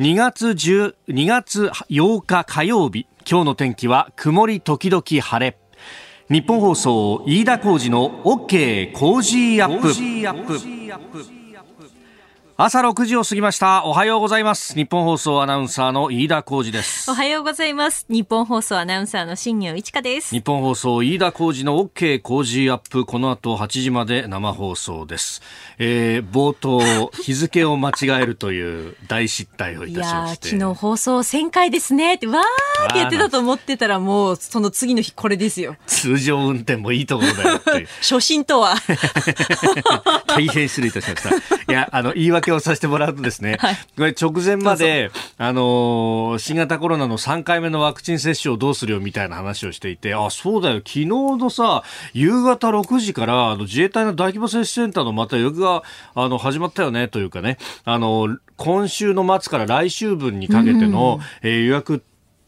2月10月8日火曜日今日の天気は曇り時々晴れ。ニッポン放送飯田浩司の OK Cozy Up。朝6時を過ぎました。おはようございます。ニッポン放送アナウンサーの飯田浩司です。おはようございます。ニッポン放送アナウンサーの新行市佳です。ニッポン放送飯田浩司の OK Cozy Up。この後8時まで生放送です、えー、冒頭日付を間違えるという大失態をいたしまして。昨日放送1000回ですね。ってわーって言ってたと思ってたらもうその次の日これですよ。通常運転もいいところだよ 初心とは。大変失礼いたしました。いやあの言い訳をさせてもらうとですね、はい、これ直前まで、あの新型コロナの3回目のワクチン接種をどうするよみたいな話をしていて、あ、そうだよ、昨日のさ、夕方6時から、あの、自衛隊の大規模接種センターのまた予約が、あの、始まったよね、というかね、あの、今週の末から来週分にかけての、うん、えー、予約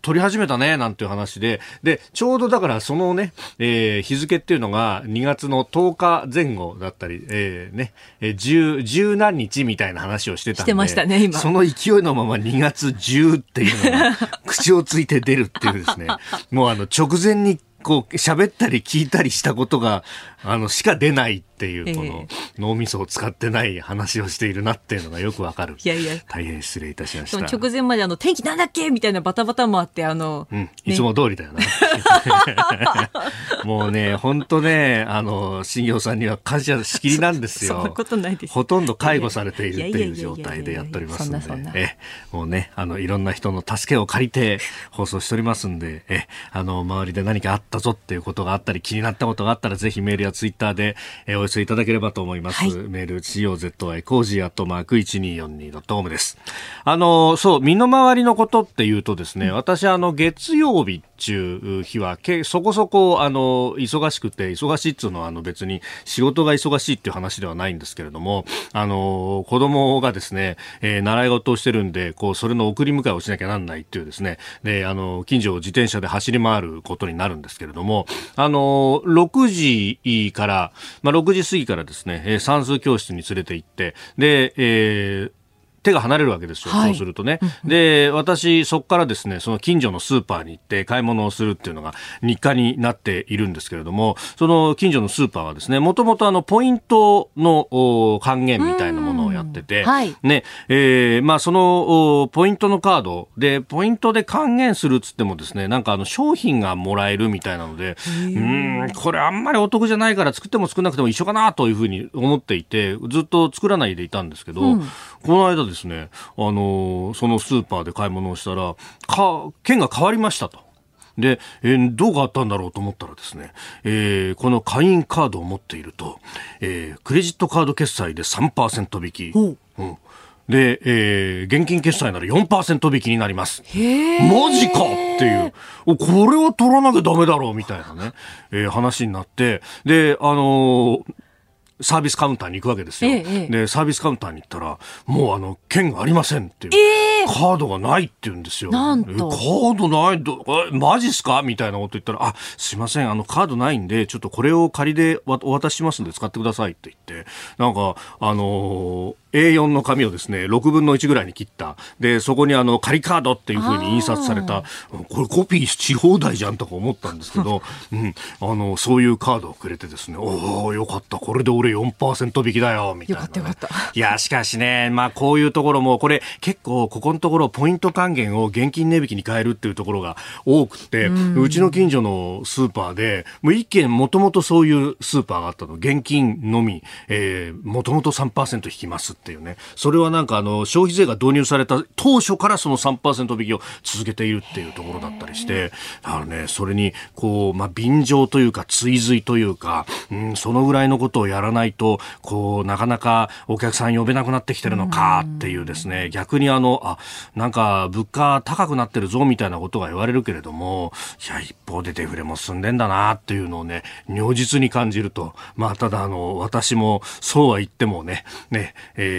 取り始めたね、なんていう話で、で、ちょうどだからそのね、えー、日付っていうのが2月の10日前後だったり、えー、ね、えー、10、十何日みたいな話をしてたんで。してましたね、今。その勢いのまま2月10っていうのが 口をついて出るっていうですね、もうあの直前にこう喋ったり聞いたりしたことが、あの、しか出ないっていう、この脳みそを使ってない話をしているなっていうのがよくわかる。いやいや。大変失礼いたしました。直前まであの、天気なんだっけ？みたいなバタバタもあって、あの、うん、いつも通りだよな。もうね、本当ね、あの、新業さんには感謝しきりなんですよ。そんなことないです。ほとんど介護されているっていう状態でやっておりますんで、え、もうね、あの、いろんな人の助けを借りて放送しておりますんで、え、あの、周りで何かあったぞっていうことがあったり、気になったことがあったら、ぜひメールやツイッターで、えお寄せいただければと思います。はい、メール、COZY cozy アットマーク 1242.com です。あの、そう、身の回りのことっていうとですね、うん、私、あの、月曜日中日はけそこそこあの忙しくて忙しいっつうのはあの別に仕事が忙しいっていう話ではないんですけれどもあの子供がですね、えー、習い事をしてるんでこうそれの送り迎えをしなきゃなんないっていうですね。であの近所を自転車で走り回ることになるんですけれどもあの6時から、まあ、6時過ぎからですねえ算数教室に連れて行ってで、えー手が離れるわけですよ、はい、そうするとね。で、私、そこからですね、その近所のスーパーに行って買い物をするっていうのが日課になっているんですけれども、その近所のスーパーはですね、もともとあの、ポイントの還元みたいなものをやってて、はい、ね、えー、まあそのポイントのカードで、ポイントで還元するっつってもですね、なんかあの、商品がもらえるみたいなので、うん、これあんまりお得じゃないから作っても作らなくても一緒かなというふうに思っていて、ずっと作らないでいたんですけど、うん、この間ですね、あのそのスーパーで買い物をしたら、か、券が変わりましたと。で、えー、どう変わったんだろうと思ったらですね、えー、この会員カードを持っていると、えー、クレジットカード決済で3%引き。うんで、えー、現金決済なら4%引きになります。マジかっていう。これを取らなきゃダメだろうみたいなね、えー、話になって、で、あのーサービスカウンターに行くわけですよ。ええ、で、サービスカウンターに行ったら、もうあの、券がありませんっていう。えー、カードがないって言うんですよ。なんと。カードないど、え、マジっすかみたいなこと言ったら、あ、すいません、あの、カードないんで、ちょっとこれを仮でお渡ししますんで使ってくださいって言って、なんか、あのー A4 の紙をですね、6分の1ぐらいに切った。で、そこにあの、仮カードっていうふうに印刷された、これコピーし放題じゃんとか思ったんですけど、うん、あの、そういうカードをくれてですね、おおよかった、これで俺4%引きだよ、みたいな、ね、よかったよかった。いや、しかしね、まあこういうところも、これ結構ここのところポイント還元を現金値引きに変えるっていうところが多くて、うちの近所のスーパーで、もう一軒もともとそういうスーパーがあったの、現金のみ、えー、もともと3%引きますってていうね。それはなんかあの、消費税が導入された当初からその3%引きを続けているっていうところだったりして、だからね、それに、こう、まあ、便乗というか、追随というか、うん、そのぐらいのことをやらないと、こう、なかなかお客さん呼べなくなってきてるのかっていうですね、逆にあの、あ、なんか物価高くなってるぞみたいなことが言われるけれども、いや、一方でデフレも進んでんだなっていうのをね、如実に感じると、まあ、ただあの、私もそうは言ってもね、ね、えー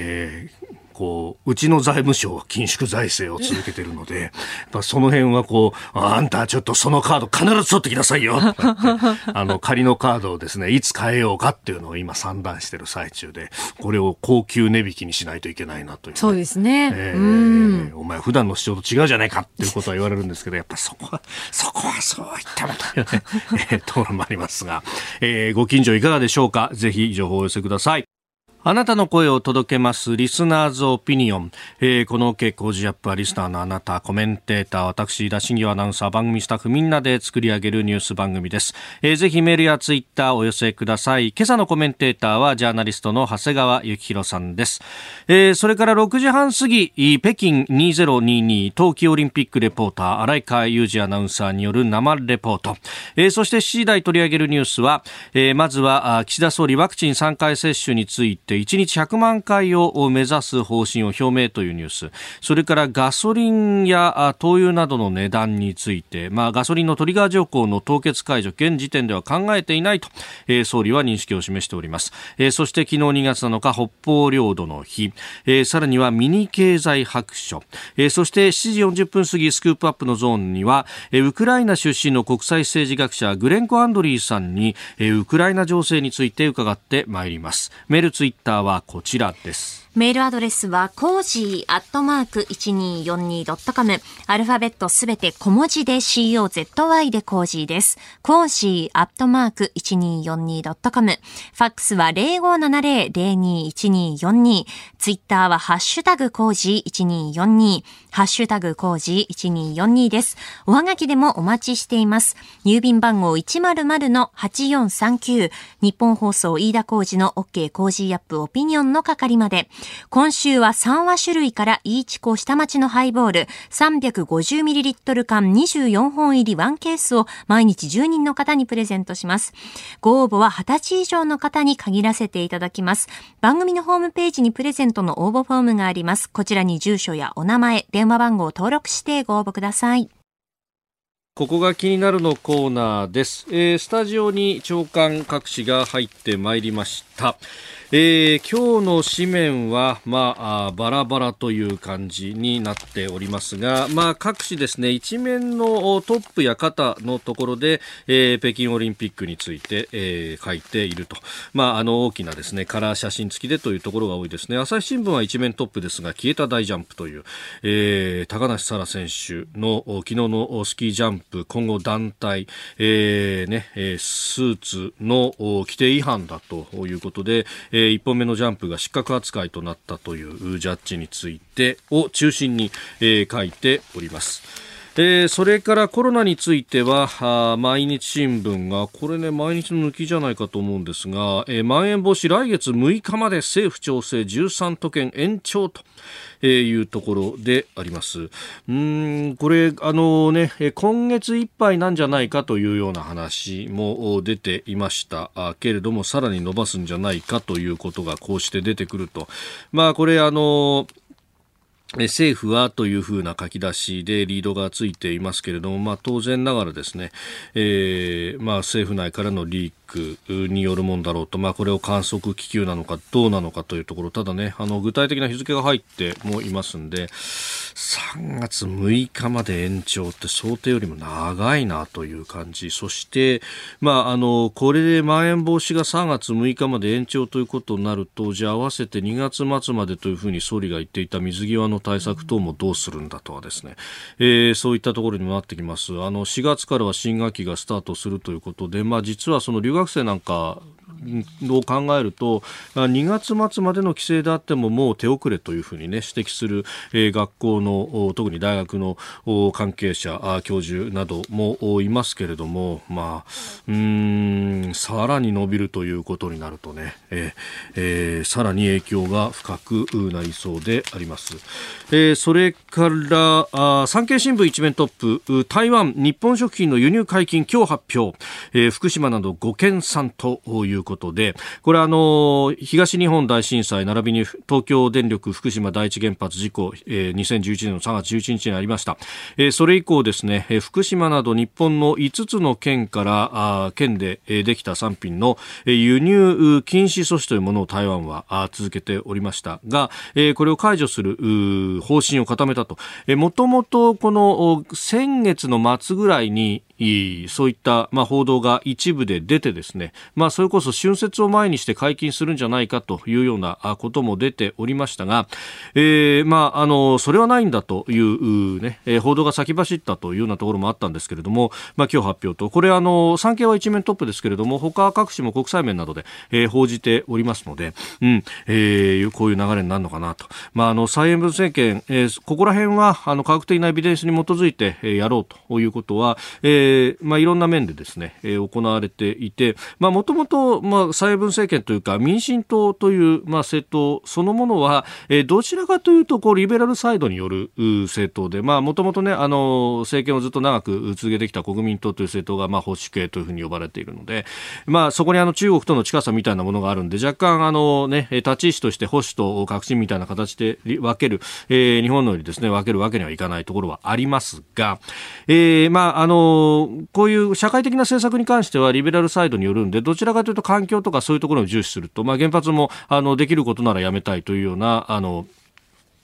こう、うちの財務省は緊縮財政を続けてるので、まあ、その辺はこう、あんたちょっとそのカード必ず取ってきなさいよ。あの、仮のカードをですね、いつ変えようかっていうのを今算段してる最中で、これを高級値引きにしないといけないなという、ね、そうですね。えー、お前普段の主張と違うじゃないかっていうことは言われるんですけど、やっぱそこは、そこはそういったことね、えー、ところもありますが、えー、ご近所いかがでしょうか？ぜひ情報をお寄せください。あなたの声を届けますリスナーズオピニオン。えー、この OK 工事アップはリスナーのあなた、コメンテーター、私、田新業アナウンサー、番組スタッフみんなで作り上げるニュース番組です。えー、ぜひメールやツイッターお寄せください。今朝のコメンテーターはジャーナリストの長谷川幸宏さんです。えー、それから6時半過ぎ、北京2022冬季オリンピックレポーター、荒井川裕二アナウンサーによる生レポート。えー、そして7時台取り上げるニュースは、えー、まずは岸田総理ワクチン3回接種について1日100万回を目指す方針を表明というニュース。それからガソリンや灯油などの値段について、まあ、ガソリンのトリガー条項の凍結解除現時点では考えていないと、えー、総理は認識を示しております、えー、そして昨日2月7日北方領土の日、えー、さらにはミニ経済白書、えー、そして7時40分過ぎスクープアップのゾーンには、えー、ウクライナ出身の国際政治学者グレンコ・アンドリーさんに、えー、ウクライナ情勢について伺ってまいります。メールツイッターはこちらです。メールアドレスは、コージーアットマーク 1242.com。アルファベットすべて小文字で COZY で cozy です。 cozy アットマーク 1242.com。ファックスは0570-021242。ツイッターはハッシュタグ cozy1242。ハッシュタグ cozy1242です。おはがきでもお待ちしています。郵便番号100-8439。日本放送飯田コージの OK コージーアップオピニオンの係まで。今週は三和酒類からいいちこ下町のハイボール 350ml 缶24本入り1ケースを毎日10人の方にプレゼントします。ご応募は20歳以上の方に限らせていただきます。番組のホームページにプレゼントの応募フォームがあります。こちらに住所やお名前、電話番号を登録してご応募ください。ここが気になるのコーナーです、えー、スタジオに長官各紙が入ってまいりました、えー、今日の紙面は、まあ、バラバラという感じになっておりますが、まあ、各紙ですね、一面のトップや肩のところで、えー、北京オリンピックについて、えー、書いていると。まあ、あの、大きなですね、カラー写真付きでというところが多いですね。朝日新聞は一面トップですが、消えた大ジャンプという、えー、高梨沙羅選手の昨日のスキージャンプ、今後団体、えー、ね、スーツの規定違反だということで、え、1本目のジャンプが失格扱いとなったというジャッジについてを中心に、え、書いております。えー、それからコロナについては毎日新聞がこれね毎日の抜きじゃないかと思うんですが、えー、まん延防止来月6日まで政府調整13都県延長というところであります。うんこれあのね今月いっぱいなんじゃないかというような話も出ていましたけれどもさらに伸ばすんじゃないかということがこうして出てくるとまあこれあの政府はというふうな書き出しでリードがついていますけれども、まあ、当然ながらですね、えーまあ、政府内からのリークによるものだろうと、まあ、これを観測気球なのかどうなのかというところ。ただねあの具体的な日付が入ってもいますんで3月6日まで延長って想定よりも長いなという感じ。そして、まあ、あのこれでまん延防止が3月6日まで延長ということになるとじゃあ合わせて2月末までというふうに総理が言っていた水際の対策等もどうするんだとはですね、えー、そういったところにもなってきます。あの4月からは新学期がスタートするということで、まあ、実はその留学生なんかを考えると2月末までの規制であってももう手遅れというふうに、ね、指摘する、えー、学校の特に大学の関係者教授などもいますけれども、まあ、うんさらに伸びるということになるとね、えーえー、さらに影響が深くなりそうであります。えー、それからあ産経新聞一面トップ台湾日本食品の輸入解禁今日発表、えー、福島など5県産といういうことで、これあの、東日本大震災並びに東京電力福島第一原発事故、えー、2011年の3月11日にありました。えー、それ以降ですね、福島など日本の5つの県からあ県でできた産品の輸入禁止措置というものを台湾はあ続けておりましたが、えー、これを解除する方針を固めたと。もともとこの先月の末ぐらいにそういった、まあ、報道が一部で出てですね、まあ、それこそ春節を前にして解禁するんじゃないかというようなことも出ておりましたが、えー、まあ、あの、それはないんだというね、報道が先走ったというようなところもあったんですけれども、まあ、今日発表と、これあの、産経は一面トップですけれども、他各紙も国際面などで、えー、報じておりますので、うん、えー、こういう流れになるのかなと。まあ、あの、蔡英文政権、えー、ここら辺は、あの、科学的なエビデンスに基づいて、えー、やろうということは、えーー、まあ、いろんな面でですね、えー、行われていて、もともと、まあ、蔡英文政権というか、民進党という、まあ、政党そのものは、えー、どちらかというと、こう、リベラルサイドによる政党で、もともとね、あの、政権をずっと長く続けてきた国民党という政党が、まあ、保守系というふうに呼ばれているので、まあ、そこにあの、中国との近さみたいなものがあるんで、若干、あのね、立ち位置として保守と革新みたいな形で分ける、えー、日本のようにですね、分けるわけにはいかないところはありますが、えー、まあ、あの、こういう社会的な政策に関してはリベラルサイドによるんで、どちらかというと環境とかそういうところを重視すると、まあ、原発もあのできることならやめたいというような、あの、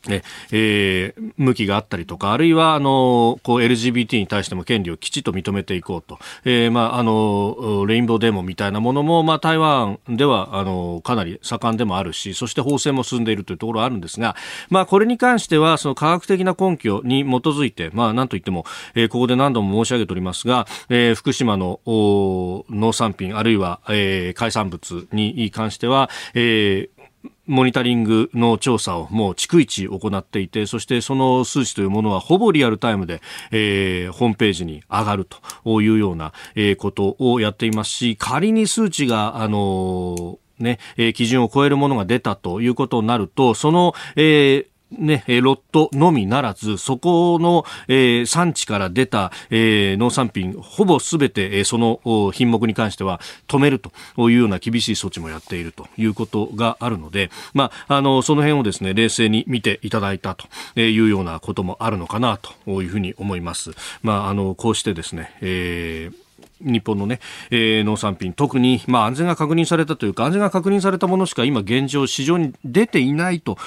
ねえー、向きがあったりとか、あるいは、あの、こう、LGBT に対しても権利をきちっと認めていこうと。えー、まあ、あの、レインボーデモみたいなものも、まあ、台湾では、あの、かなり盛んでもあるし、そして法制も進んでいるというところはあるんですが、まあ、これに関しては、その科学的な根拠に基づいて、まあ、なんといっても、えー、ここで何度も申し上げておりますが、えー、福島の農産品、あるいは、えー、海産物に関しては、えー、モニタリングの調査をもう逐一行っていて、そしてその数値というものはほぼリアルタイムで、えー、ホームページに上がるというような、えー、ことをやっていますし、仮に数値が、あのーね、えー、基準を超えるものが出たということになると、その、えー、ね、ロットのみならず、そこの、えー、産地から出た、えー、農産品、ほぼすべて、えー、その品目に関しては止めるというような厳しい措置もやっているということがあるので、まあ、あの、その辺をですね、冷静に見ていただいたというようなこともあるのかなというふうに思います。まあ、あの、こうしてですね、えー日本のね、えー、農産品、特に、まあ、安全が確認されたというか、安全が確認されたものしか今現状市場に出ていないと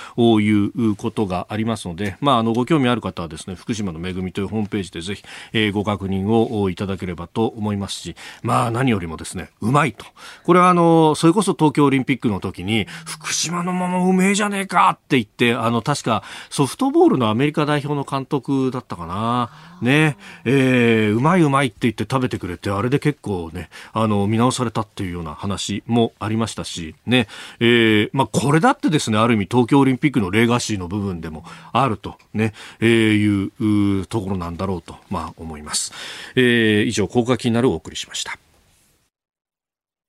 いうことがありますので、まあ、あの、ご興味ある方はですね、福島の恵みというホームページでぜひ、えー、ご確認をいただければと思いますし、まあ、何よりもですね、うまいと。これはあの、それこそ東京オリンピックの時に、福島のままうめえじゃねえかって言って、あの、確かソフトボールのアメリカ代表の監督だったかな。ね、えー、うまいうまいって言って食べてくれて、あれれで結構ね、あの、見直されたっていうような話もありましたし、ね、えー、まあ、これだってですね、ある意味東京オリンピックのレガシーの部分でもあるとね、えー、いうところなんだろうと、まあ、思います。えー、以上、高架気になるお送りしました。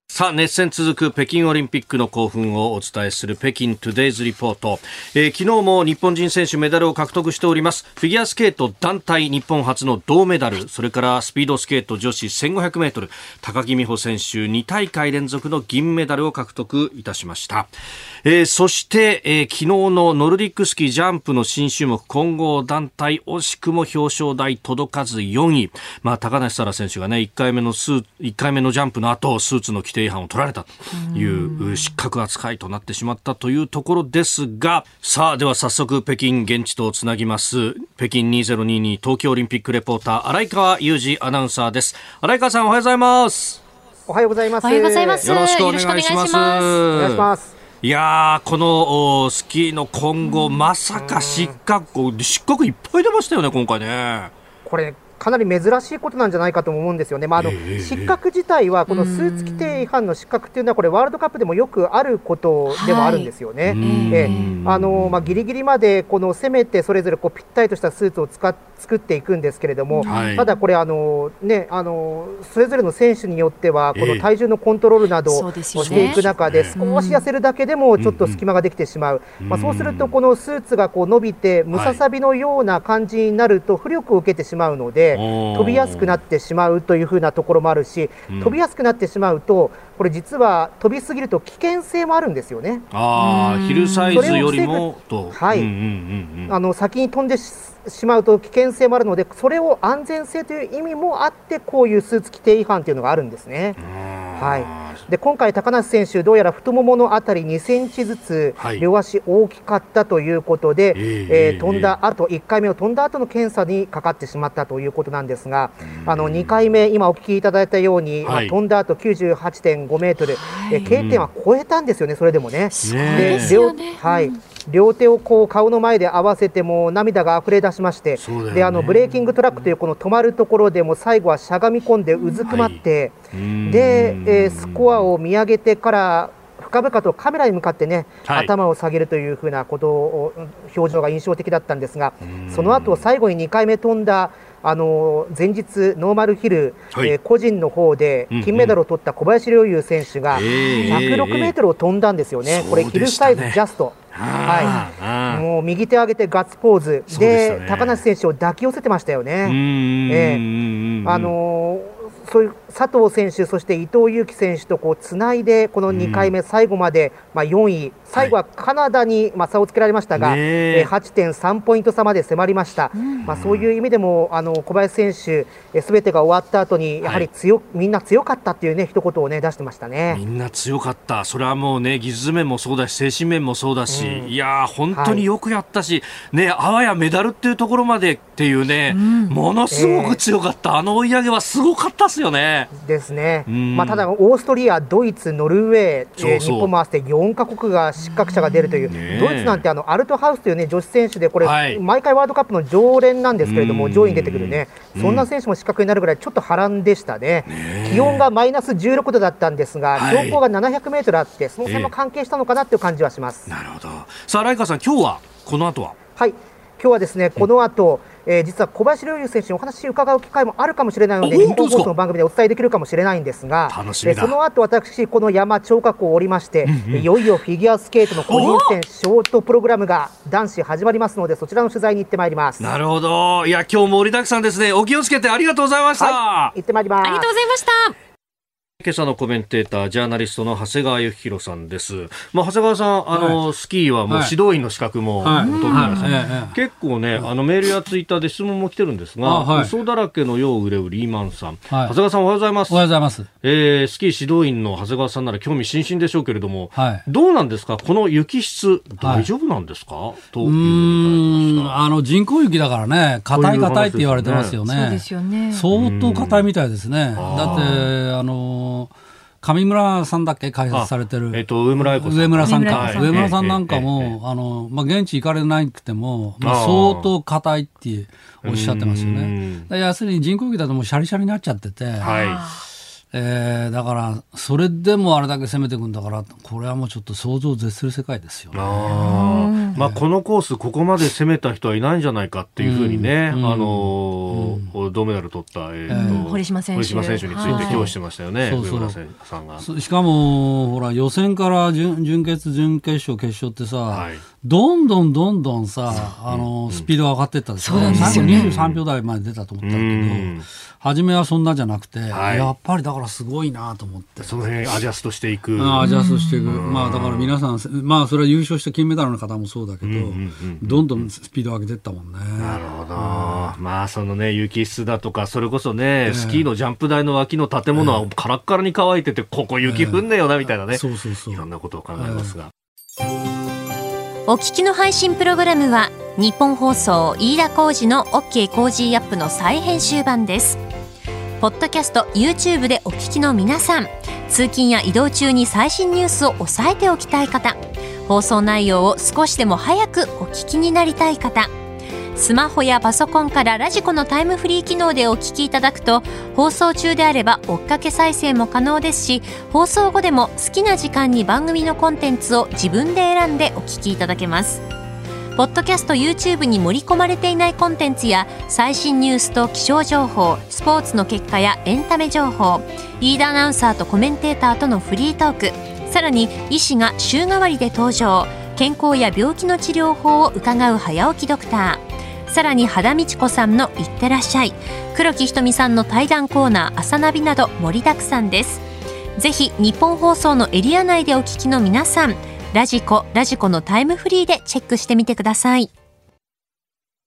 さあ、熱戦続く北京オリンピックの興奮をお伝えする北京トゥデイズリポート。えー、昨日も日本人選手メダルを獲得しております。フィギュアスケート団体日本初の銅メダル、それからスピードスケート女子1500メートル、高木美帆選手2大会連続の銀メダルを獲得いたしました。えー、そして、えー、昨日のノルディックスキージャンプの新種目混合団体、惜しくも表彰台届かず4位。まあ、高梨沙羅選手がね、1回目のスー、1回目のジャンプの後、スーツの規定違反を取られたという失格扱いとなってしまったというところですが、さあ、では早速北京現地とつなぎます。北京2022東京オリンピックレポーター、荒川裕二アナウンサーです。荒川さん、おはようございます。おはようございます。おはようございます。よろしくお願いします。お願いします。いやこのスキーの今後、まさか失格、失格いっぱい出ましたよね、今回ね。これかなり珍しいことなんじゃないかと思うんですよね、まあ、あの失格自体は、このスーツ規定違反の失格っていうのは、これ、ワールドカップでもよくあることでもあるんですよね。はい、えあのまあ、ギリギリまでこの攻めて、それぞれこうぴったりとしたスーツを使っ作っていくんですけれども、はい、ただこれあの、ね、あの、それぞれの選手によっては、この体重のコントロールなどをしていく中で、少し痩せるだけでもちょっと隙間ができてしまう、まあ、そうすると、このスーツがこう伸びて、ムササビのような感じになると、浮力を受けてしまうので、で飛びやすくなってしまうというふうなところもあるし、飛びやすくなってしまうとこれ実は飛びすぎると危険性もあるんですよね。ああ、ヒルサイズよりもと、はい、あの先に飛んでしまうと危険性もあるので、それを安全性という意味もあって、こういうスーツ規定違反というのがあるんですね。はい、で今回、高梨選手、どうやら太もものあたり2センチずつ、両足大きかったということで、はい、えー、飛んだ後、1回目を飛んだ後の検査にかかってしまったということなんですが、あの2回目、今お聞きいただいたように、はい、飛んだ後98.5メートル、はい、え K 点は超えたんですよね、それでもね。で両はい両手をこう顔の前で合わせても涙が溢れ出しまして、ね、であのブレーキングトラックというこの止まるところでも最後はしゃがみ込んでうずくまって、はい、で、えー、スコアを見上げてから深々とカメラに向かってね、はい、頭を下げるというふうなことを表情が印象的だったんですがその後最後に2回目飛んだあの前日、ノーマルヒル、はい、えー、個人の方で金メダルを取った小林陵侑選手が106メートルを飛んだんですよね、これ、ヒルサイズジャスト。はい、もう右手上げてガッツポーズ。で、ね、高梨選手を抱き寄せてましたよね。えー、あのーそういう佐藤選手、そして伊藤有希選手とこうつないで、この2回目、最後まで、まあ、4位、最後はカナダにまあ差をつけられましたが、はい、え8.3ポイント差まで迫りました、うん、まあ、そういう意味でもあの小林選手、すべてが終わった後に、やはり強、はい、みんな強かったっていうね一言をね出してましたね。みんな強かった、それはもうね、技術面もそうだし、精神面もそうだし、うん、いや本当によくやったし、はい、ね、あわやメダルっていうところまでっていうね、うん、ものすごく強かった、えー、あの追い上げはすごかったですよね。ですね、まあ、ただ、オーストリア、ドイツ、ノルウェー、えー、日本も合わせて4か国が失格者が出るという、ね、ドイツなんてあのアルトハウスという、ね、女子選手で、これ、はい、毎回ワールドカップの常連なんですけれども、上位に出てくるね、そんな選手も失格になるぐらい、ちょっと波乱でしたね、ね気温がマイナス16度だったんですが、標高が700メートルあって、その辺も関係したのかなという感じはします。なるほど。さあ、ライカさん、今日はこの後は？はい。今日はですね、この後、うんえー、実は小林陵侑選手にお話を伺う機会もあるかもしれないので、日本放送の番組でお伝えできるかもしれないんですが、えー、その後私、この山張閣を降りまして、うんうん、いよいよフィギュアスケートの個人戦ショートプログラムが男子始まりますので、そちらの取材に行ってまいります。なるほど、いや、今日も盛りだくさんですね、お気をつけてありがとうございました。はい、行ってまいります。ありがとうございました。今朝のコメンテーター、ジャーナリストの長谷川幸宏さんです。まあ、長谷川さん、あの、はい、スキーはもう指導員の資格も取ってます、はい、結構ね、あの、メールやツイッターで質問も来てるんですが、はい、嘘だらけのよう売れうリーマンさん。長谷川さんおはようございます。おはようございます。えー、スキー指導員の長谷川さんなら興味津々でしょうけれども、どうなんですか？この雪質、大丈夫なんですか、といううんあの、人工雪だからね、硬い硬いって言われてますよね。そうですよね。相当硬いみたいですね。だって、あの上村さんだっけ？開発されてる。えっ、と、上村愛子さん。上村さんか。上村さんなんかも、あの、まあ、現地行かれなくても、まあ、相当硬いっておっしゃってますよね。要するに人工機だともうシャリシャリになっちゃってて、はい。えー、だから、それでもあれだけ攻めていくんだから、これはもうちょっと想像を絶する世界ですよ、ね、あまあ、このコース、ここまで攻めた人はいないんじゃないかっていうふうにね、うん、あのーうん、銅メダル取った、えーと、堀島選手。堀島選手について今日してましたよね、そうそう。さんが。しかも、ほら、予選から準準決、準決勝、決勝ってさ、はい、どんどんどんどんさ、あのー、スピード上がっていったでしょ、うん、最後23秒台まで出たと思ったけど、初めはそんなじゃなくて、はい、やっぱりだからすごいなと思って。その辺アジャストしていく。アジャストしていく。まあだから皆さん、まあそれは優勝した金メダルの方もそうだけど、どんどんスピード上げていったもんね。なるほど。まあそのね、雪質だとか、それこそね、スキーのジャンプ台の脇の建物はカラッカラに乾いてて、ここ雪降んねえよな、みたいなね。そうそうそう。いろんなことを考えますが。お聞きの配信プログラムは、ニッポン放送飯田浩司の OK Cozy up の再編集版です。ポッドキャスト YouTube でお聞きの皆さん。通勤や移動中に最新ニュースを押さえておきたい方。放送内容を少しでも早くお聞きになりたい方。スマホやパソコンから radiko のタイムフリー機能でお聞きいただくと放送中であれば追っかけ再生も可能ですし放送後でも好きな時間に番組のコンテンツを自分で選んでお聞きいただけます。ポッドキャスト YouTube に盛り込まれていないコンテンツや最新ニュースと気象情報スポーツの結果やエンタメ情報リーダーアナウンサーとコメンテーターとのフリートークさらに医師が週替わりで登場健康や病気の治療法を伺う早起きドクター。さらに肌道子さんの「いってらっしゃい」黒木ひとみさんの対談コーナー「朝ナビ」など盛りだくさんです。ぜひ日本放送のエリア内でお聞きの皆さんラジコラジコのタイムフリーでチェックしてみてください。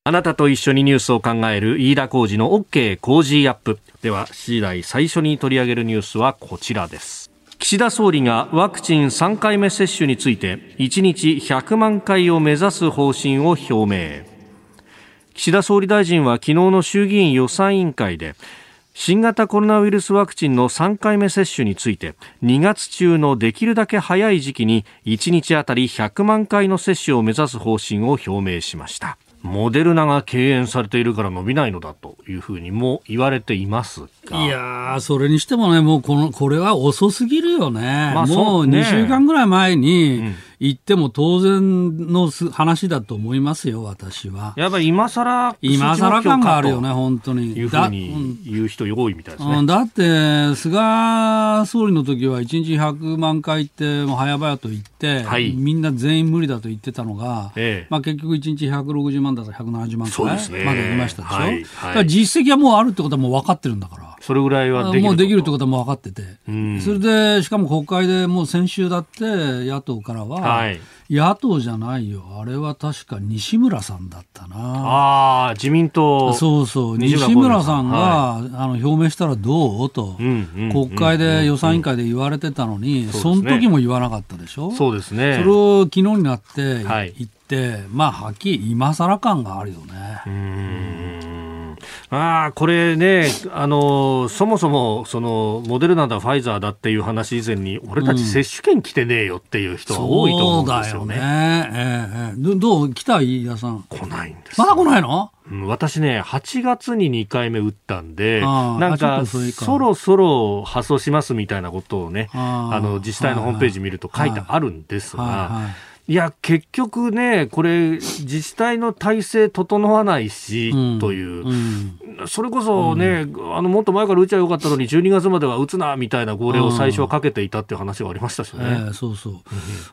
あなたと一緒にニュースを考える飯田浩二の OK 工事アップ。では7時台最初に取り上げるニュースはこちらです。岸田総理がワクチン3回目接種について1日100万回を目指す方針を表明。岸田総理大臣は昨日の衆議院予算委員会で新型コロナウイルスワクチンの3回目接種について2月中のできるだけ早い時期に1日あたり100万回の接種を目指す方針を表明しました。モデルナが敬遠されているから伸びないのだというふうにも言われていますが。いやそれにしてもね、もうこのこれは遅すぎるよね、まあ、もう2週間ぐらい前に、うん言っても当然の話だと思いますよ、私は。やっぱり今更今更感があるよね、本当に。いうふうに言う人多いみたいですね。だって、菅総理の時は1日100万回ってもう早々と言って、はい、みんな全員無理だと言ってたのが、ええ、まあ、結局1日160万だと170万回まで言いましたでしょ。はい、はい、実績はもうあるってことはもう分かってるんだから。それぐらいはもうできるってことはもう分かってて、うん、それでしかも国会でもう先週だって野党からは、はい、野党じゃないよ。あれは確か西村さんだったな。あ自民党そうそう。西村さんが、はい、あの表明したらどう？と、うんうん、国会で予算委員会で言われてたのに、うん、その時も言わなかったでしょ？そうですね。それを昨日になって言って、まあはっきり今更感があるよね。うんああ、これね、あの、そもそも、その、モデルナだ、ファイザーだっていう話以前に、俺たち接種券来てねえよっていう人が多いと思うんですよね。そうだよね。えー、えー、どう来た飯田さん？来ないんです。まだ来ないの？私ね、8月に2回目打ったんで、なんか、そろそろ発送しますみたいなことをね、あの、自治体のホームページ見ると書いてあるんですが、はいや、結局ね、これ、自治体の体制整わないし、うん、という、うん、それこそね、うん、あのもっと前から打ちゃよかったのに、12月までは打つなみたいな号令を最初はかけていたっていう話がありましたしね。えー、そうそ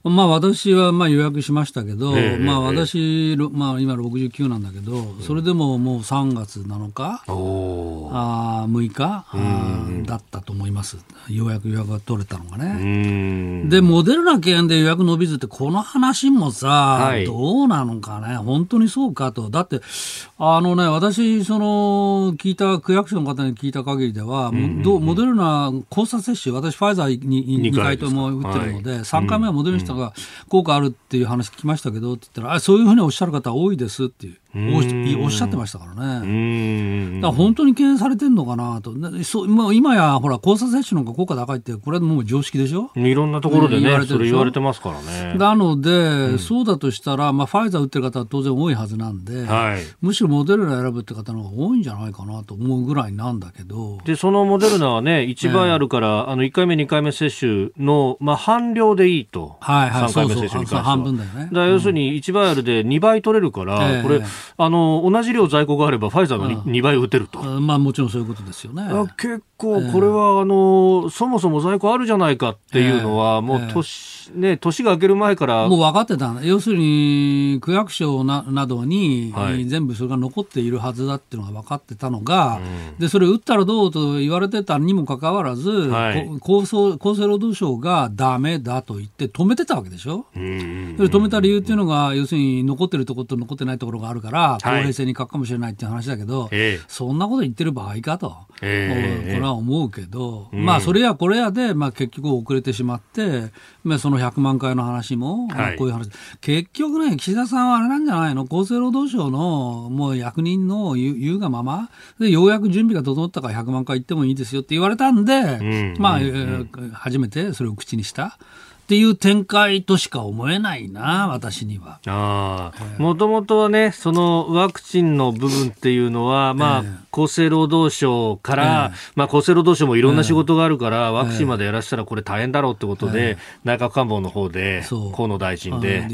う、まあ、私はまあ予約しましたけど、えー、まあ、私、まあ、今69なんだけど、それでももう3月7日、あ6日あだったと思います、ようやく予約が取れたのがね。で、モデルナ系で予約伸びずって、この話もさ、はい、どうなのかね、本当にそうかと。だって、あのね、私、その、聞いた区役所の方に聞いた限りでは、うんうんうん、モデルナ交差接種、私、ファイザーに 2, 回とも打ってるので、はい、3回目はモデルナが効果あるっていう話聞きましたけどって言ったら、あそういうふうにおっしゃる方多いですっていう。おっしゃってましたからね。だから本当に敬遠されてるのかなと。そう今やほら交差接種の方が効果高いってこれはもう常識でしょ？いろんなところでね、それ言われてますからね。なので、うん、そうだとしたら、まあ、ファイザー打ってる方は当然多いはずなんで、はい、むしろモデルナ選ぶって方の方が多いんじゃないかなと思うぐらいなんだけど。で、そのモデルナはね、1倍あるから、えー、あの1回目、2回目接種の、まあ、半量でいいと。はいはい、3回目接種に関しては。半分だよね。だ要するに1倍あるで2倍取れるから、えー、これ、あの、同じ量在庫があれば、ファイザーの 2,、2倍打てると。まあ、もちろんそういうことですよね。結構、これは、あの、そもそも在庫あるじゃないかっていうのは、もう年、ね、年が明ける前から。もう分かってた要するに、区役所ななどに、全部それが残っているはずだっていうのが分かってたのが、で、それ打ったらどうと言われてたにもかかわらず、はい、厚生厚生労働省がダメだと言って止めてたわけでしょ？それ止めた理由っていうのが、要するに残ってるところと残ってないところがあるから、公平性に欠くかもしれないっていう話だけど、そんなこと言ってる場合かと、えー、これは思うけど、まあ、それやこれやで、まあ、結局遅れてしまって、まあ、その100万回の話も、はい、こういう話、結局ね、岸田さんはあれなんじゃないの、厚生労働省のもう役人の言うがまま、でようやく準備が整ったから100万回行ってもいいですよって言われたんで、うん、まあ、うん、初めてそれを口にした。っていう展開としか思えないな、私には。あもともとはね、そのワクチンの部分っていうのは、まあ、えー、厚生労働省から、えー、まあ、厚生労働省もいろんな仕事があるから、えー、ワクチンまでやらせたらこれ大変だろうってことで、内閣官房の方で、河野大臣で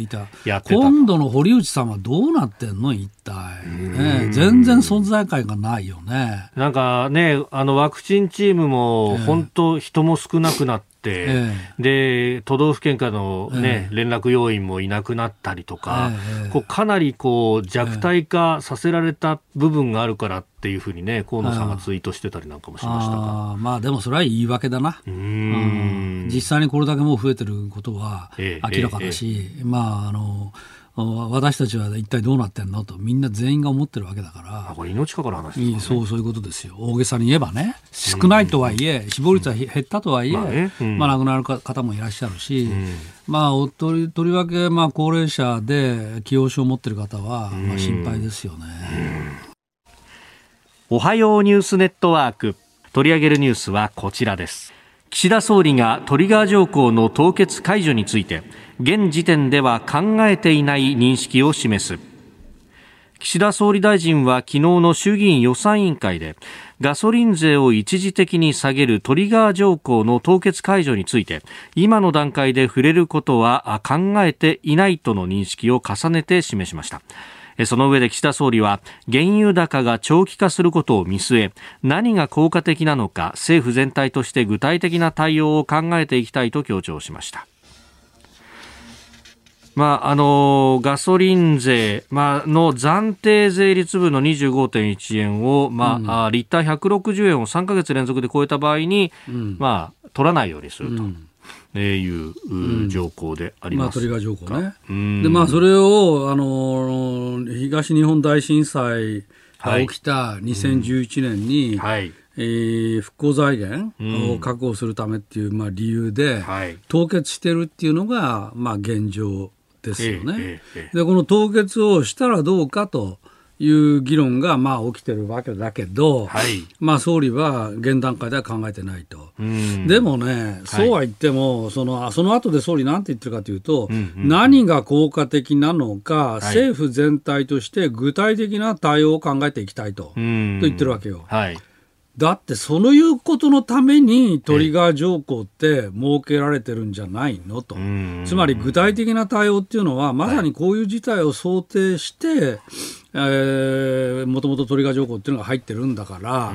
やってた。今度の堀内さんはどうなってんの？一体。ね、全然存在感がないよね。なんかね、あのワクチンチームも本当人も少なくなって、、えー、で都道府県下のね、えー、連絡要員もいなくなったりとか、えー、こうかなりこう弱体化させられた部分があるからっていうふうにね河野さんがツイートしてたりなんかもしましたが。まあでもそれは言い訳だな。うん。実際にこれだけもう増えてることは明らかだし、まああの私たちは一体どうなってんの？とみんな全員が思ってるわけだから。これ命かかる話、ね、そうそういうことですよ。大げさに言えばね。少ないとはいえ、死亡率は減ったとはいえ、まあ、ねうん、まあ、亡くなる方もいらっしゃるし、うん、まあ、とりとりわけ、まあ、高齢者で既往症を持ってる方は、まあ、心配ですよね、おはようニュースネットワーク。取り上げるニュースはこちらです岸田総理がトリガー条項の凍結解除について現時点では考えていない認識を示す。岸田総理大臣は昨日の衆議院予算委員会でガソリン税を一時的に下げるトリガー条項の凍結解除について今の段階で触れることは考えていないとの認識を重ねて示しました。その上で岸田総理は原油高が長期化することを見据え何が効果的なのか政府全体として具体的な対応を考えていきたいと強調しました。まあ、あのガソリン税、まあの暫定税率分の25.1円を、まあ、うん、リッター160円を3か月連続で超えた場合に、うん、まあ、取らないようにすると。うんいう条項であります、うん、まあ、トリガー条項ね。で、まあ、それを、あの、東日本大震災が起きた2011年に、はい、えー、復興財源を確保するためっていう、まあ、理由で、はい、凍結してるっていうのが、まあ、現状ですよね。でこの凍結をしたらどうかという議論がまあ起きてるわけだけど、はい、まあ総理は現段階では考えてないと。でもね、そうは言っても、はい、そのその後で総理なんて言ってるかというと、うんうんうん、何が効果的なのか、政府全体として具体的な対応を考えていきたいと,、と言ってるわけよ。はいだってそういうことのためにトリガー条項って設けられてるんじゃないの？と、つまり具体的な対応っていうのは、まさにこういう事態を想定して、もともとトリガー条項っていうのが入ってるんだから、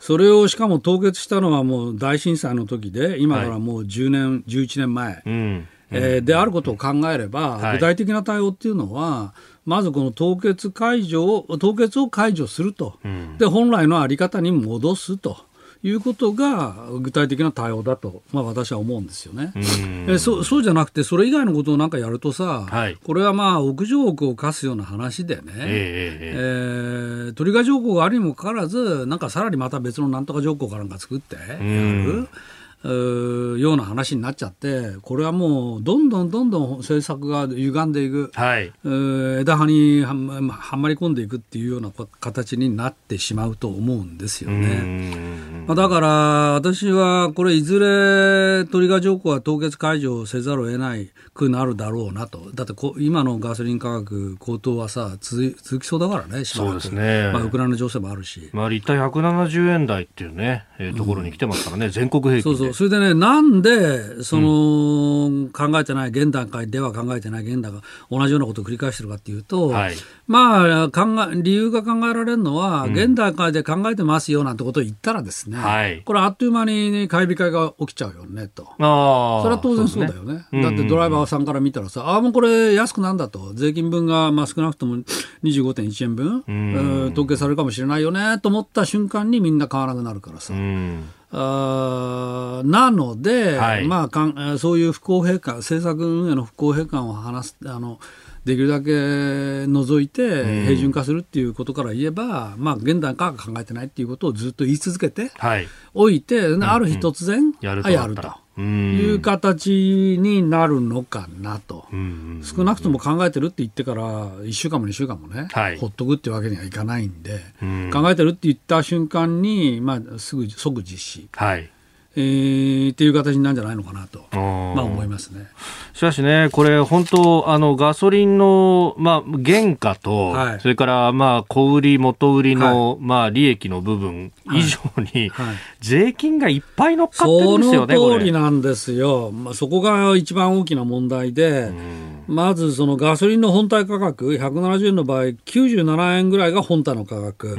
それをしかも凍結したのはもう大震災の時で、今からもう10年、11年前、えー、であることを考えれば、具体的な対応っていうのは、まずこの凍結解除を、凍結を解除すると、うん、で本来の在り方に戻すと。いうことが具体的な対応だと、まあ、私は思うんですよね。えそそうじゃなくて、それ以外のことをなんかやるとさ、はい、これはまあ屋上奥を課すような話でね、えー、えー、トリガー条項があるにもかかわらず、なんかさらにまた別のなんとか条項かなんか作ってやる。ような話になっちゃって、これはもうどんどんどんどん政策が歪んでいく、はい、枝葉にはまり込んでいくっていうような形になってしまうと思うんですよね。まあ、だから私はこれいずれトリガー条項は凍結解除せざるを得ないくなるだろうなと。だってこ今のガソリン価格高騰はさ続続きそうだからね、そうですね。まあウクライナ情勢もあるし。まあリッター170円台っていうね、えー、ところに来てますからね、うん、全国平均そうそう。それでね、なんでその、うん、考えてない現段階では考えてない現段階同じようなことを繰り返してるかっていうと、はい、まあ考え理由が考えられるのは、うん、現段階で考えてますよなんてことを言ったらですね、はい、これあっという間に買い控えが起きちゃうよねと。あそれは当然そうだよね。ね。だってドライバーさんから見たらさ、ああもうこれ安くなんだと。税金分がまあ少なくとも25.1円分、うん、統計されるかもしれないよねと思った瞬間にみんな買わなくなるからさ。うんあなので、はい、まあかん、そういう不公平感、政策運営の不公平感を話すあのできるだけ除いて平準化するっていうことから言えば、うん、まあ、現段階は考えてないっていうことをずっと言い続けておいて、はい、ある日突然、うん。うん、やるとやると。いう形になるのかなと、少なくとも考えてるって言ってから1週間も2週間もね、はい、ほっとくっていうわけにはいかないんで、考えてるって言った瞬間に、まあ、すぐ即実施、はいえー、っていう形になるんじゃないのかなと、まあ、思いますね。しかしね、これ、本当、あのガソリンの、まあ、原価と、はい、それからまあ小売り、元売りの、はい、まあ、利益の部分以上に、はい、税金がいっぱい乗っかってるんですよね、その通りなんですよ、まあ、そこが一番大きな問題で、まずそのガソリンの本体価格、170円の場合、97円ぐらいが本体の価格、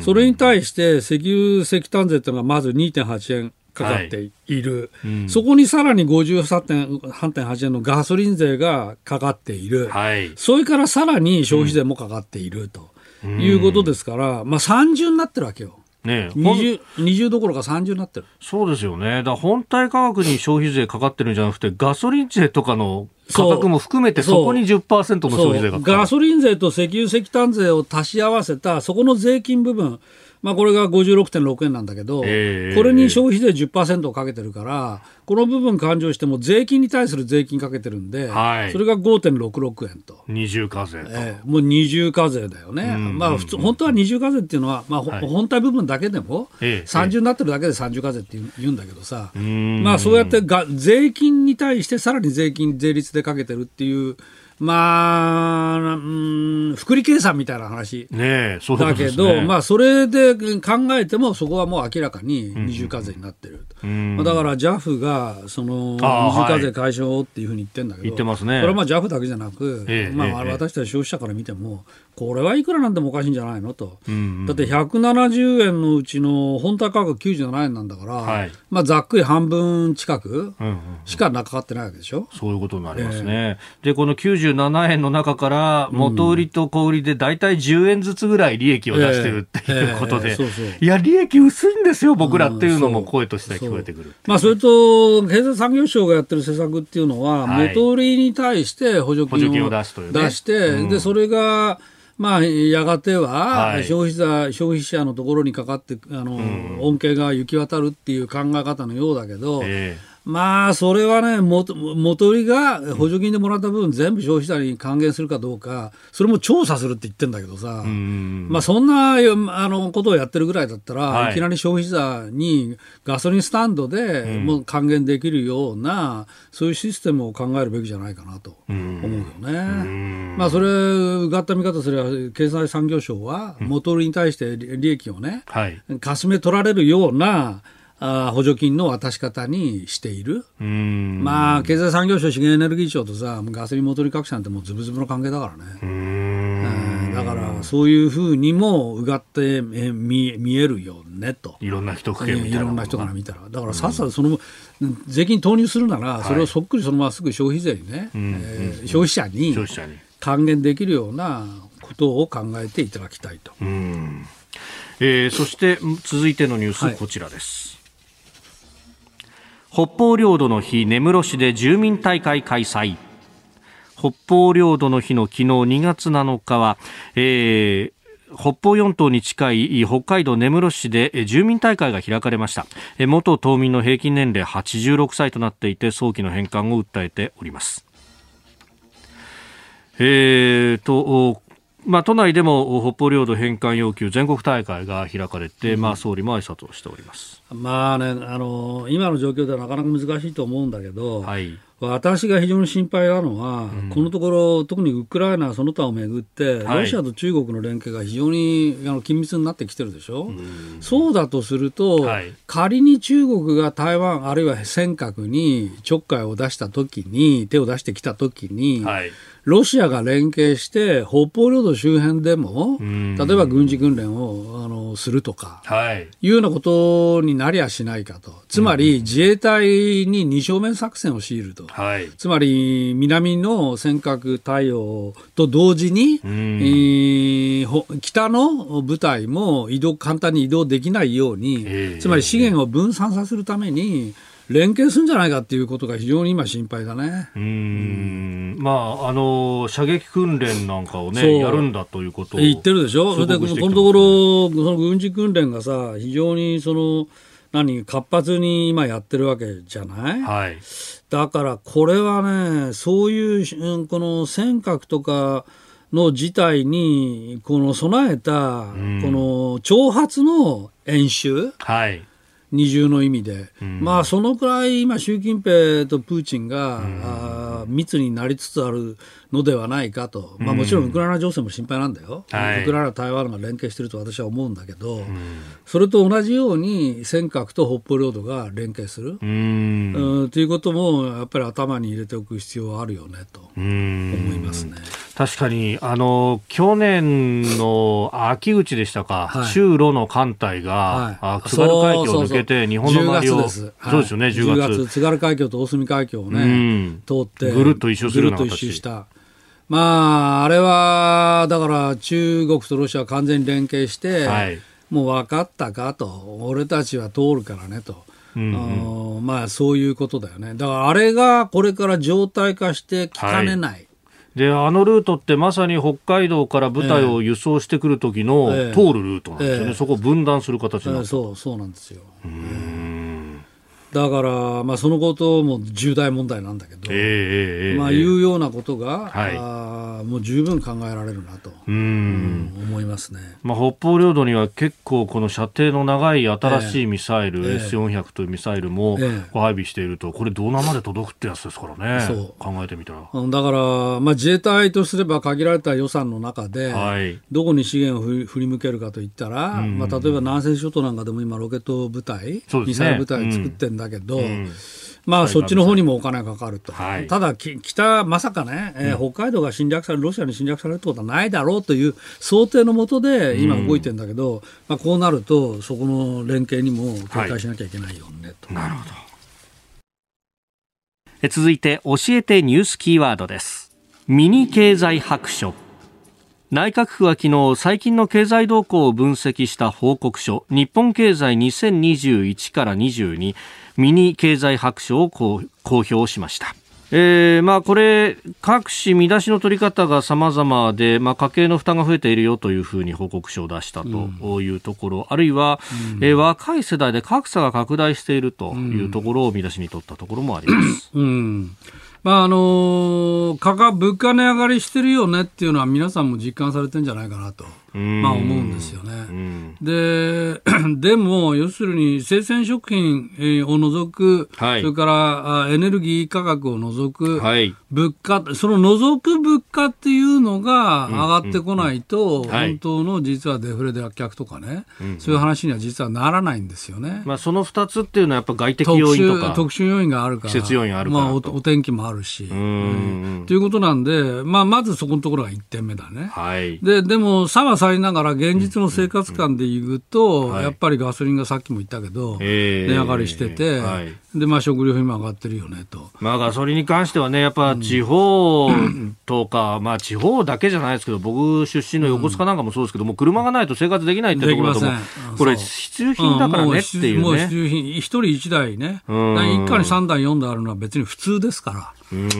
それに対して石油石炭税っていうのがまず2.8円。かかっている、はい。うん、そこにさらに53.8円のガソリン税がかかっている、はい、それからさらに消費税もかかっているということですから、まあ、30になってるわけよ。ね、20, 20どころか30になってる。そうですよね、だ本体価格に消費税かかってるんじゃなくて、ガソリン税とかの価格も含めて、そこに10%の消費税がガソリン税と石油石炭税を足し合わせた、そこの税金部分、まあ、これが56.6円なんだけど、えー、これに消費税10%をかけてるから、この部分勘定しても税金に対する税金かけてるんで、はい、それが5.66円と。二重課税えー、もう二重課税だよね。まあ普通、本当は二重課税っていうのは、まあ、はい、本体部分だけでも、三重になってるだけで三重課税って言うんだけどさ、まあそうやってが税金に対してさらに税金、税率でかけてるっていう、まあ、うん、福利計算みたいな話ねそうだけど、ね、まあ、それで考えても、そこはもう明らかに二重課税になってる、うん、だから JAF がその二重課税解消っていうふうに言ってるんだけど、言ってますね、これはまあ JAF だけじゃなく、ええまあ、私たち消費者から見ても、これはいくらなんでもおかしいんじゃないのと、うんうん、だって170円のうちの本体価格97円なんだから、はい、まあ、ざっくり半分近くしかなかってないわけでしょ、うんうん、そういうことになりますね。えー、でこの97円の中から元売りと小売りで大体10円ずつぐらい利益を出してるっていうことで、いや利益薄いんですよ僕らっていうのも声として聞こえてくる。まあ、それと経済産業省がやってる施策っていうのは、はい、元売りに対して補助金を出して、うん、でそれがまあ、やがては消費者、はい、消費者のところにかかってあの、うん、恩恵が行き渡るっていう考え方のようだけど、えーまあ、それはね、元元売りが補助金でもらった分、全部消費者に還元するかどうか、それも調査するって言ってんだけどさ、まあ、そんなあのことをやってるぐらいだったら、はい、いきなり消費者にガソリンスタンドでもう還元できるような、そういうシステムを考えるべきじゃないかなと思うよね。まあ、それ、うがった見方すれば、経済産業省は、元売りに対して利益をね、はい、かすめ取られるような、あ補助金の渡し方にしている、まあ、経済産業省、資源エネルギー庁とさ、ガソリン元売り各社なんてもうずぶずぶの関係だからね。うんだから、そういうふうにもうがって見見えるよねと。いろんな人いろんな人から見たら。だからさっさとその、税金投入するなら、それをそっくりそのまますぐ消費税にね、えー、消費者に還元できるようなことを考えていただきたいと。えー、そして続いてのニュース、はい、こちらです。北方領土の日根室市で住民大会開催。北方領土の日の昨日2月7日は、えー北方四島に近い北海道根室市で住民大会が開かれました。元島民の平均年齢86歳となっていて早期の返還を訴えております。えーとまあ、都内でも北方領土返還要求全国大会が開かれて、うん、まあ、総理も挨拶をしております。まあね、あの今の状況ではなかなか難しいと思うんだけど、はい、私が非常に心配なのは、うん、このところ、特にウクライナその他をめぐって、ロシアと中国の連携が非常にあの緊密になってきてるでしょ、うん、そうだとすると、はい、仮に中国が台湾、あるいは尖閣にちょっかいを出したときに、手を出してきたときに、はいロシアが連携して北方領土周辺でも、例えば軍事訓練をあのするとか、はい、いうようなことになりゃしないかと、つまり自衛隊に二正面作戦を強いると、はい、つまり南の尖閣対応と同時に、えー、北の部隊も移動簡単に移動できないように、えー、つまり資源を分散させるために、連携するんじゃないかっていうことが非常に今、心配だね。うん。まあ、あの射撃訓練なんかをね、やるんだということを言ってるでしょ、それでこのところ、その軍事訓練がさ、非常にその何活発に今やってるわけじゃない、はい、だからこれはね、そういう、この尖閣とか、の事態にこの備えた、この挑発の演習、はい、二重の意味で、うん、まあそのくらい今、習近平とプーチンが、うん、密になりつつあるのではないかと、まあ、もちろんウクライナ情勢も心配なんだよ、はい、ウクライナ、台湾が連携していると私は思うんだけど、それと同じように尖閣と北方領土が連携する。ということもやっぱり頭に入れておく必要はあるよねと思いますね。確かにあの去年の秋口でしたか、はい、中ロの艦隊が、はい、津軽海峡を抜けて日本の周りをそうですよね10月 ,10 月津軽海峡と大隅海峡をね、通ってぐるっと一周するような形。したまああれはだから中国とロシアは完全に連携して、はい、もう分かったかと。俺たちは通るからねと。うんうん、まあそういうことだよね。だからあれがこれから常態化してきかねない。はい。であのルートってまさに北海道から部隊を輸送してくる時の通るルートなんですよね、ええ。そこを分断する形になそうそうなんですよ。だから、まあ、そのことも重大問題なんだけど、えー、まあ、いうようなことが、はい、あもう十分考えられるなと、うん、思いますね、まあ、北方領土には結構、この射程の長い新しいミサイル、えー、S400 というミサイルも配備していると、これ、どうまで届くってやつですからね、そう。考えてみたら。だから、まあ、自衛隊とすれば限られた予算の中で、はい、どこに資源を振り向けるかといったら、まあ、例えば南西諸島なんかでも今、ロケット部隊、ね、ミサイル部隊作ってんだけど、うん、まあそっちの方にもお金がかかると、はい、ただ北、まさかね、えー、北海道が侵略される、ロシアに侵略されるってことはないだろうという想定のもとで今、動いてるんだけど、うん、まあ、こうなると、そこの連携にも警戒しなきゃいけないよね、と。なるほど。続いて教えてニュースキーワードです。ミニ経済白書内閣府は昨日最近の経済動向を分析した報告書日本経済2021から22ミニ経済白書を公表しました。えー、まあこれ、各種見出しの取り方が様々で、まあ家計の負担が増えているよというふうに報告書を出したというところ、うん、あるいは、うん、えー、若い世代で格差が拡大しているというところを見出しに取ったところもあります。うんまああの価格、物価値上がりしてるよねっていうのは皆さんも実感されてるんじゃないかなと。まあ思うんですよね。で、でも、要するに生鮮食品を除く、はい、それからエネルギー価格を除く、はい、物価、その除く物価っていうのが上がってこないと、本当の実はデフレで脱却とかね、そういう話には実はならないんですよね。まあその2つっていうのはやっぱ外的要因とか特殊要因があるから、季節要因あるまあお、お天気もあるし、ということなんで、まあまずそこのところが1点目だね。はい、で、でも、さはさりながら現実の生活感でいうと、やっぱりガソリンがさっきも言ったけど、値上がりしてて、で、まあ食料品も上がってるよねと。まあガソリンに関してはね、やっぱ地方とか、まあ地方だけじゃないですけど、僕出身の横須賀なんかもそうですけど、もう車がないと生活できないってところだこれ必需品だからねっていうね。もう必需品、一人一台ね、一家に3台4台あるのは別に普通ですから。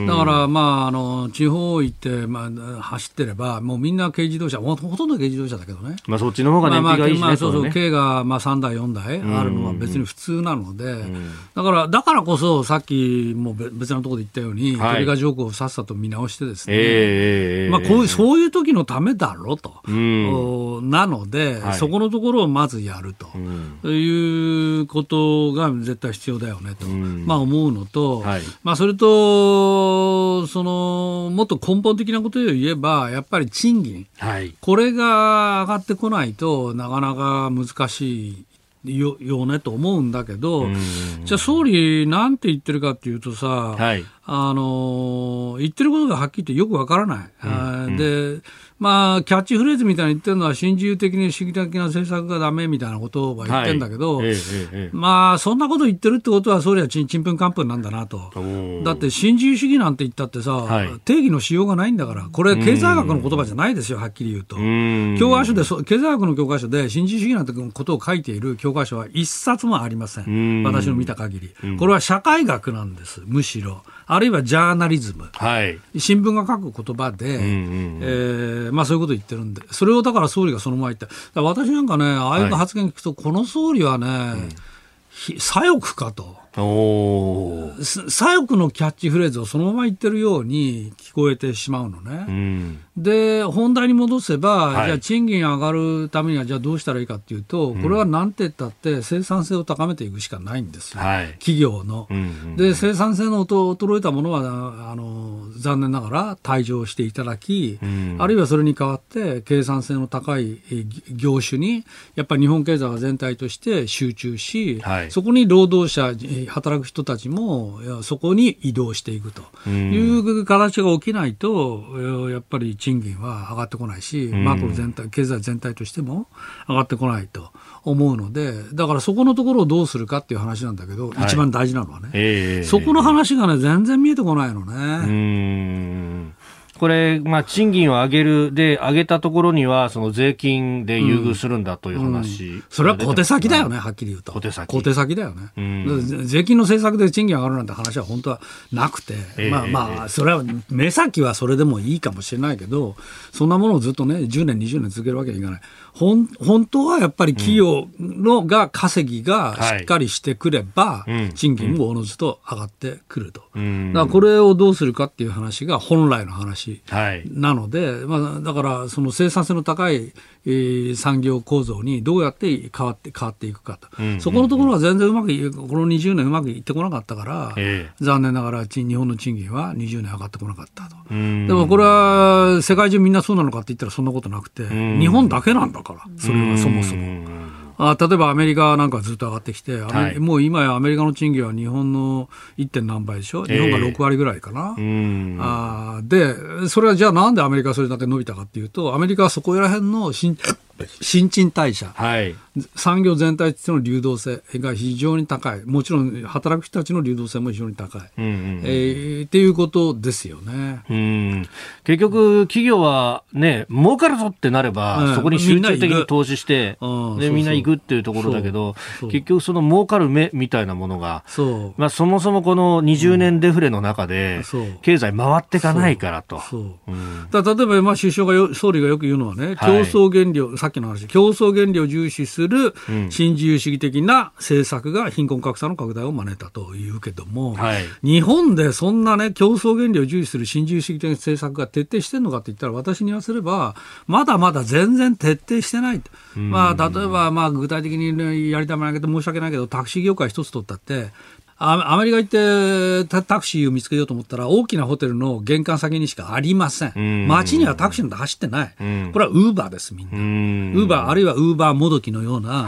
だから、まあ、あの地方行って、まあ、走ってれば、もうみんな軽自動車、ほとんど軽自動車だけどね、まあ、そっちの方が燃費がいいし、ね、まあ、まあ、そうそう、軽が、まあ、3台、4台あるのは別に普通なので、だから、だからこそ、さっきも別のところで言ったように、トリガー条項をさっさと見直してですね、えー、まあ、こういうそういう時のためだろうと、なので、はい、そこのところをまずやると、いうことが絶対必要だよねと、まあ、思うのと、はい、まあ、それと、そのもっと根本的なことを言えば、やっぱり賃金、はい、これが上がってこないとなかなか難しいよよねと思うんだけど、じゃあ総理、なんて言ってるかっていうとさ、はい、あの言ってることがはっきり言ってよくわからない。うん、でまあ、キャッチフレーズみたいに言ってるのは、新自由的に主義的な政策がだめみたいなことは言ってるんだけど、はいええ、まあ、そんなこと言ってるってことは、総理はちんちんぷんかんぷんなんだなと。だって、新自由主義なんて言ったってさ、はい、定義のしようがないんだから、これ、経済学の言葉じゃないですよ、はっきり言うと。教科書で、経済学の教科書で、新自由主義なんてことを書いている教科書は一冊もありません。私の見た限り。これは社会学なんです、むしろ。あるいはジャーナリズム、はい、新聞が書く言葉で、うんうん、えー、まあ、そういうことを言ってるんで、それをだから総理がそのまま言って、私なんかね、ああいう発言聞くと、この総理はね、うん、左翼かと。左翼のキャッチフレーズをそのまま言ってるように聞こえてしまうのね。うん、で、本題に戻せば、はい、じゃあ賃金上がるためにはじゃあどうしたらいいかっていうと、これはなんて言ったって生産性を高めていくしかないんですよ。はい、企業の、うんうん。で、生産性の衰えたものは、あの、残念ながら退場していただき、うん、あるいはそれに代わって計算性の高い業種に、やっぱり日本経済は全体として集中し、はい、そこに労働者、働く人たちもそこに移動していくと。いう形が起きないと、やっぱり賃金は上がってこないし、マクロ全体、経済全体としても上がってこないと思うので、だからそこのところをどうするかっていう話なんだけど、はい、一番大事なのはね、えー、そこの話がね、全然見えてこないのね。これ、まあ、賃金を上げる、で、上げたところには、その税金で優遇するんだという話、うん。うん、それは小手先だよね、はっきり言うと。小手先。小手先だよね。うん、税金の政策で賃金上がるなんて話は本当はなくて、えー、まあまあ、それは、目先はそれでもいいかもしれないけど、そんなものをずっとね、10年、20年続けるわけにはいかない。本本当はやっぱり企業のが稼ぎがしっかりしてくれば、賃金もおのずと上がってくると、だからこれをどうするかっていう話が本来の話なので、まあ、だからその生産性の高いえー、産業構造にどうやって変わって変わっていくかと、うんうんうん、そこのところは全然うまくこの20年うまくいってこなかったから、えー、残念ながら日本の賃金は20年上がってこなかったと、でもこれは世界中みんなそうなのかって言ったらそんなことなくて、日本だけなんだから、それはそもそも。あ例えばアメリカなんかずっと上がってきて、はい、もう今やアメリカの賃金は日本の 1. 点何倍でしょ、日本が6割ぐらいかな、えー、あで、それはじゃあなんでアメリカはそれだけ伸びたかっていうと、アメリカはそこら辺の新新陳代謝、はい、産業全体としての流動性が非常に高い、もちろん働く人たちの流動性も非常に高い、うんうん、えー、っていうことですよね。うん。結局、企業はね、儲かるぞってなれば、そこに集中的に投資して、みみんな行くっていうところだけど、結局、その儲かる目みたいなものが、そまあ、そもそもこの20年デフレの中で、経済回っていかないからと。だ例えば、まあ、首相が、総理がよく言うのはね、競争原料、はい、さっきの話、競争原理を重視する新自由主義的な政策が貧困格差の拡大を招いたというけども、はい、日本でそんなね、競争原理を重視する新自由主義的な政策が徹底してるのかって言ったら、私に言わせれば、まだまだ全然徹底してないと。まあ、例えば、まあ、具体的にやりたまないけど申し訳ないけど、タクシー業界一つ取ったって、アメリカ行ってタクシーを見つけようと思ったら大きなホテルの玄関先にしかありません。街にはタクシーなんて走ってない。これはウーバーです、みんな。ウーバー、あるいはウーバーもどきのような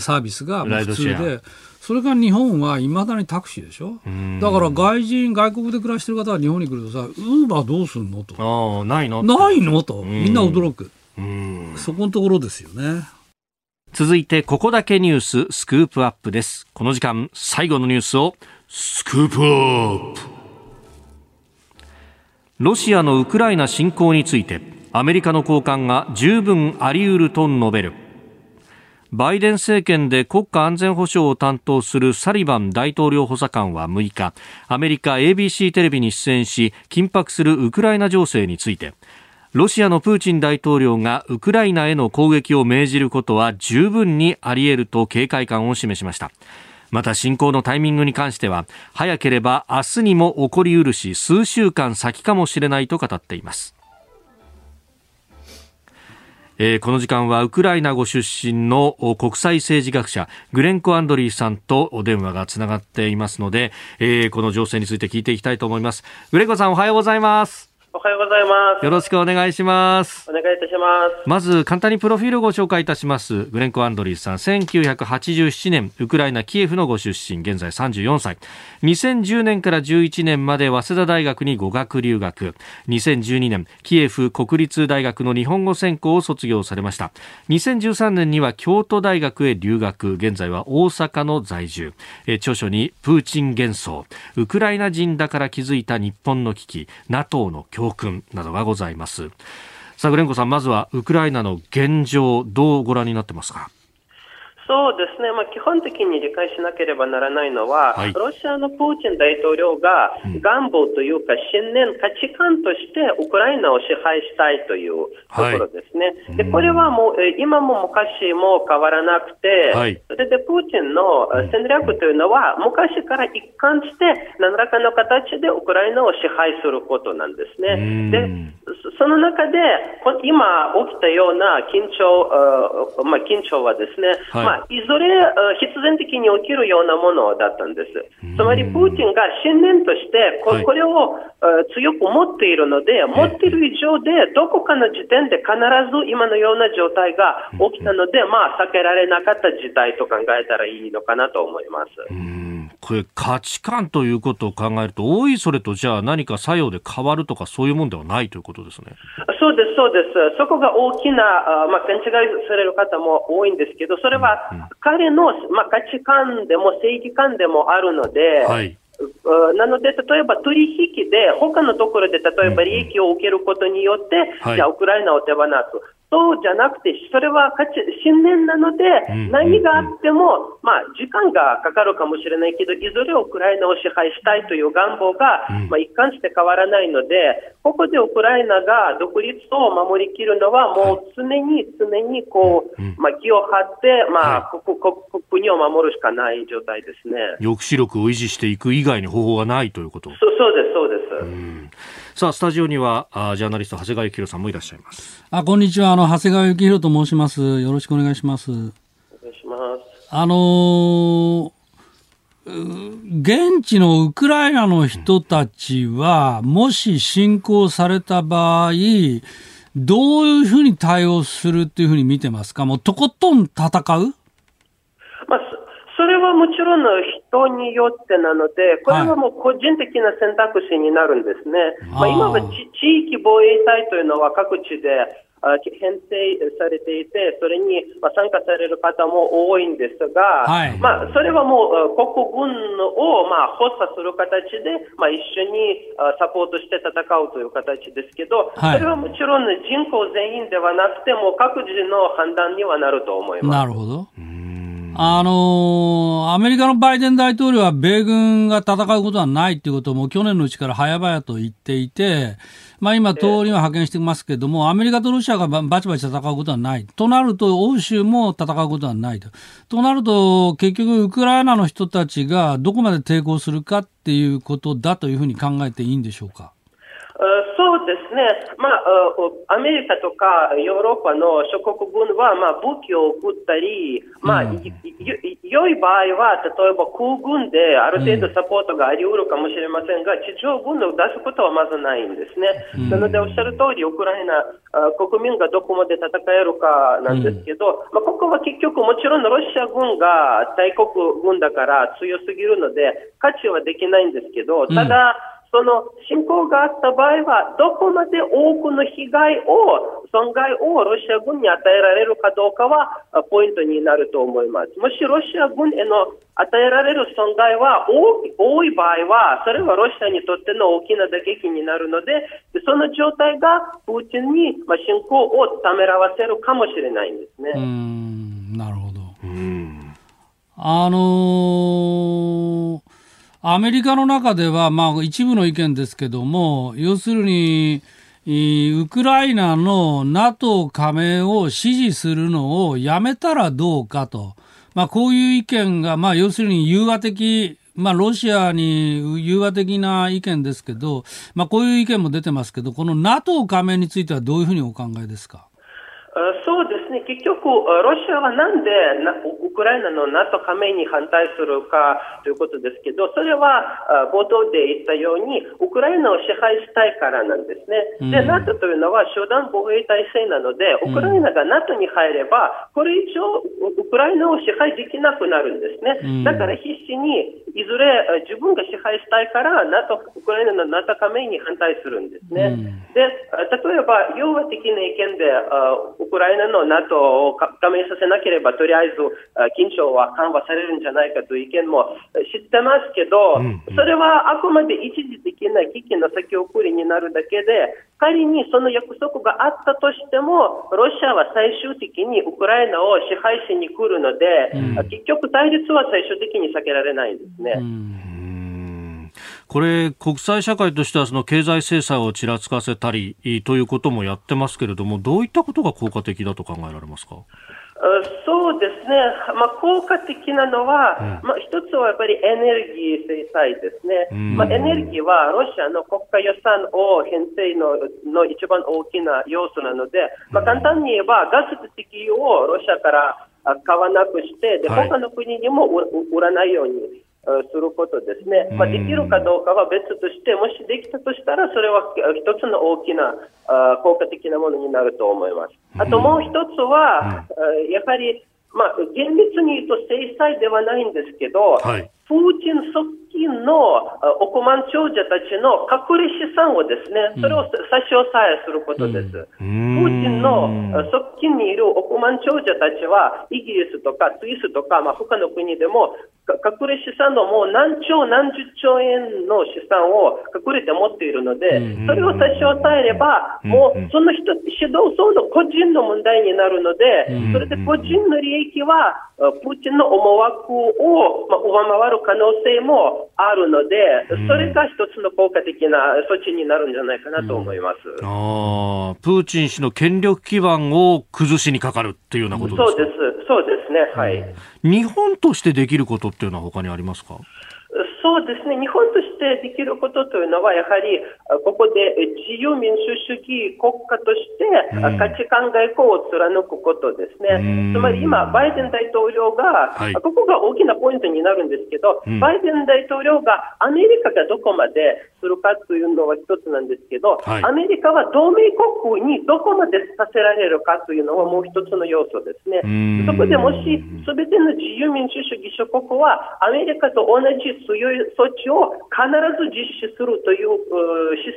サービスが普通で。それから日本はいまだにタクシーでしょ？だから外人、外国で暮らしてる方は日本に来るとさ、ウーバーどうすんのと。あないのないのと。みんな驚く。そこのところですよね。続いてここだけニューススクープアップです。この時間最後のニュースをスクープアップ。ロシアのウクライナ侵攻についてアメリカの高官が十分あり得ると述べる。バイデン政権で国家安全保障を担当するサリバン大統領補佐官は6日アメリカ ABC テレビに出演し緊迫するウクライナ情勢についてロシアのプーチン大統領がウクライナへの攻撃を命じることは十分にあり得ると警戒感を示しました。また侵攻のタイミングに関しては早ければ明日にも起こりうるし数週間先かもしれないと語っています。えー、この時間はウクライナご出身の国際政治学者グレンコ・アンドリーさんとお電話がつながっていますので、えー、この情勢について聞いていきたいと思います。グレンコさんおはようございます。おはようございます。よろしくお願いします。お願いいたします。まず、簡単にプロフィールをご紹介いたします。グレンコ・アンドリーさん、1987年、ウクライナ・キエフのご出身、現在34歳。2010年から11年まで早稲田大学に語学留学。2012年、キエフ国立大学の日本語専攻を卒業されました。2013年には京都大学へ留学。現在は大阪の在住。え著書に、プーチン幻想、ウクライナ人だから気づいた日本の危機、NATO の教訓などがございます。さあグレンコさんまずはウクライナの現状どうご覧になってますか？そうですね、まあ、基本的に理解しなければならないのは、はい、ロシアのプーチン大統領が願望というか、信念、価値観としてウクライナを支配したいというところですね。はい、でこれはもう今も昔も変わらなくて、はい、それでプーチンの戦略というのは、昔から一貫して何らかの形でウクライナを支配することなんですね。でその中で今起きたような緊張、まあ、緊張はですね、まあいずれ必然的に起きるようなものだったんです。つまり、プーチンが信念としてこ、これを強く持っているので、持っている以上で、どこかの時点で必ず今のような状態が起きたので、まあ、避けられなかった事態と考えたらいいのかなと思います。これ価値観ということを考えると、多いそれとじゃあ何か作用で変わるとか、そういうもんではないということですね。そうです、そうです。そこが大きな、あまあ、勘違いされる方も多いんですけど、それは彼の、まあ、価値観でも正義感でもあるので、はい。なので、例えば取引で、他のところで例えば利益を受けることによって、じゃあ、ウクライナを手放す。そうじゃなくて、それは信念なので、何があっても、まあ、時間がかかるかもしれないけど、いずれウクライナを支配したいという願望が、まあ、一貫して変わらないので、ここでウクライナが独立を守りきるのは、もう常に常にこう、まあ、気を張って、まあ、国を守るしかない状態ですね。抑止力を維持していく以外に方法はないということ。そうそうです、そうです。さあ、スタジオには、あジャーナリスト、長谷川幸宏さんもいらっしゃいます。あ、こんにちは。あの、長谷川幸宏と申します。よろしくお願いします。お願いします。あのー、現地のウクライナの人たちは、もし侵攻された場合、どういうふうに対応するっていうふうに見てますか？もうとことん戦う？それはもちろん人によってなので、これはもう個人的な選択肢になるんですね。はい、まあ、今は地域防衛隊というのは各地で編成されていて、それに参加される方も多いんですが、はい、まあ、それはもう国軍をまあ発作する形で、まあ、一緒にサポートして戦うという形ですけど、はい、それはもちろん人口全員ではなくても各自の判断にはなると思います。なるほど。あのー、アメリカのバイデン大統領は米軍が戦うことはないということも去年のうちから早々と言っていて、まあ今、通りは派遣してますけども、アメリカとロシアがバチバチ戦うことはない。となると、欧州も戦うことはないと。となると、結局、ウクライナの人たちがどこまで抵抗するかっていうことだというふうに考えていいんでしょうか？そうでね、まあ、アメリカとかヨーロッパの諸国軍は、まあ、武器を送ったり、まあ、うん、良い場合は、例えば空軍である程度サポートがあり得るかもしれませんが、地上軍を出すことはまずないんですね。うん、なので、おっしゃる通り、ウクライナ国民がどこまで戦えるかなんですけど、うん、まあ、ここは結局、もちろんロシア軍が大国軍だから強すぎるので、価値はできないんですけど、ただ、その侵攻があった場合は、どこまで多くの被害を、損害をロシア軍に与えられるかどうかは、ポイントになると思います。もしロシア軍への与えられる損害は多い場合は、それはロシアにとっての大きな打撃になるので、その状態がプーチンに侵攻をためらわせるかもしれないんですね。うんなるほど。あのーアメリカの中では、まあ、一部の意見ですけども、要するに、ウクライナの NATO 加盟を支持するのをやめたらどうかと。まあ、こういう意見が、まあ、要するに融和的、まあ、ロシアに融和的な意見ですけど、まあ、こういう意見も出てますけど、この NATO 加盟についてはどういうふうにお考えですか？そうですね、結局、ロシアはなんでクライナの NATO 加盟に反対するかということですけど、それは冒頭で言ったように、ウクライナを支配したいからなんですね。で、NATO というのは集団防衛体制なので、ウクライナが NATO に入れば、これ以上、ウクライナを支配できなくなるんですね。だから必死に、いずれ自分が支配したいから、NATO、ウクライナの NATO 加盟に反対するんですね。で、例えば、融和的な意見で、ウクライナの NATO を加盟させなければ、とりあえず緊張は緩和されるんじゃないかという意見も知ってますけど、それはあくまで一時的な危機の先送りになるだけで、仮にその約束があったとしても、ロシアは最終的にウクライナを支配しに来るので、うん、結局対立は最終的に避けられないんですね。これ、国際社会としてはその経済制裁をちらつかせたりということもやってますけれども、どういったことが効果的だと考えられますか？そうですね、まあ、効果的なのは、うん、まあ、一つはやっぱりエネルギー制裁ですね、まあ、エネルギーはロシアの国家予算を編成のの一番大きな要素なので、まあ、簡単に言えば、ガスと石油をロシアから買わなくして、で他の国にも売らないようにすることですね、まあ、できるかどうかは別として、もしできたとしたら、それは一つの大きな効果的なものになると思います。あともう一つは、やはり、まあ、厳密に言うと制裁ではないんですけど、はい、プーチン側近の億万長者たちの隠れ資産をですね、それを差し押さえすることです。の側近にいる億万長者たちは、イギリスとかスイスとか、まあ、他の国でも、隠れ資産のもう何兆何十兆円の資産を隠れて持っているので、それを差し押さえれば、もうその人、指導層の個人の問題になるので、それで個人の利益は、プーチンの思惑を、まあ、上回る可能性もあるので、それが一つの効果的な措置になるんじゃないかなと思います。うん、あプーチン氏の権力基盤を崩しにかかるっていうようなことですか？そうです、そうですね、はい。日本としてできることっていうのは他にありますか？そうですね、日本としてできることというのは、やはりここで自由民主主義国家として価値観外交を貫くことですね、つまり今、バイデン大統領が、はい、ここが大きなポイントになるんですけど、うん、バイデン大統領がアメリカがどこまでするかというのは一つなんですけど、はい、アメリカは同盟国にどこまでさせられるかというのはもう一つの要素ですね。そこでもし、すべての自由民主主義諸国はアメリカと同じ強い措置を必ず実施するという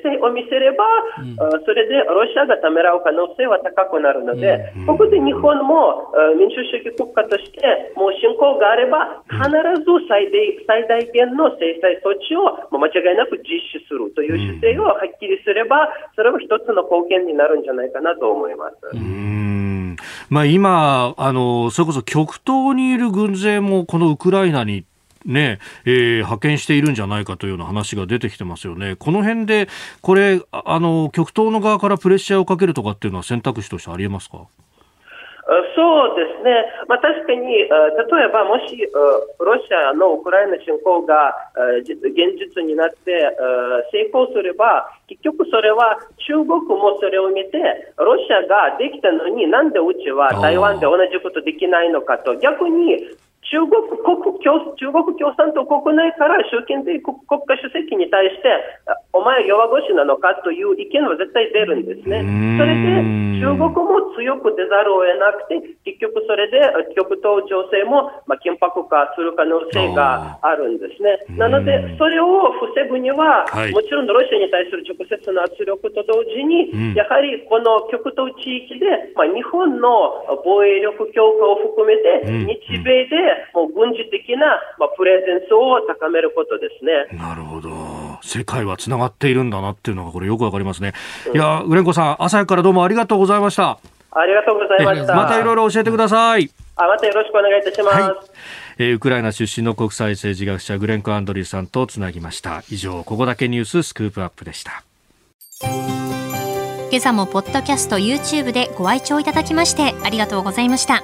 姿勢を見せれば、うん、それでロシアがためらう可能性は高くなるので、うん、ここで日本も民主主義国家としてもう侵攻があれば必ず最大最大限の制裁措置を間違いなく実施するという姿勢をはっきりすれば、それは一つの貢献になるんじゃないかなと思います。まあ、今あの、それこそ極東にいる軍勢もこのウクライナにね、えー、派遣しているんじゃないかというような話が出てきてますよね。この辺で、これ、あの、極東の側からプレッシャーをかけるとかっていうのは選択肢としてありえますか？そうですね、まあ、確かに、例えばもしロシアのウクライナ侵攻が現実になって成功すれば、結局それは中国もそれを見て、ロシアができたのになんでうちは台湾で同じことできないのかと、逆に中国国中国共産党国内から習近平国国家主席に対して、お前弱腰なのかという意見は絶対出るんですね。それで中国も強く出ざるを得なくて、結局それで極東情勢も、まあ、緊迫化する可能性があるんですね。なので、それを防ぐには、はい、もちろんロシアに対する直接の圧力と同時に、うん、やはりこの極東地域で、まあ、日本の防衛力強化を含めて、日米でもう軍事的な、まあ、プレゼンスを高めることですね。なるほど。世界はつながっているんだなっていうのがこれよくわかりますね。うん、いや、ウレンコさん、朝からどうもありがとうございました。ありがとうございました。またいろいろ教えてください。あ、またよろしくお願いいたします。はいえー、ウクライナ出身の国際政治学者グレンコ・アンドリーさんとつなぎました以上ここだけニューススクープアップでした今朝もポッドキャスト YouTube でご愛聴いただきましてありがとうございました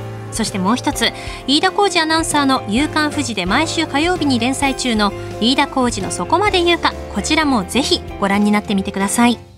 そしてもう一つ飯田浩二アナウンサーの「夕刊富士」で毎週火曜日に連載中の飯田浩二の「そこまで言うか」こちらもぜひご覧になってみてください。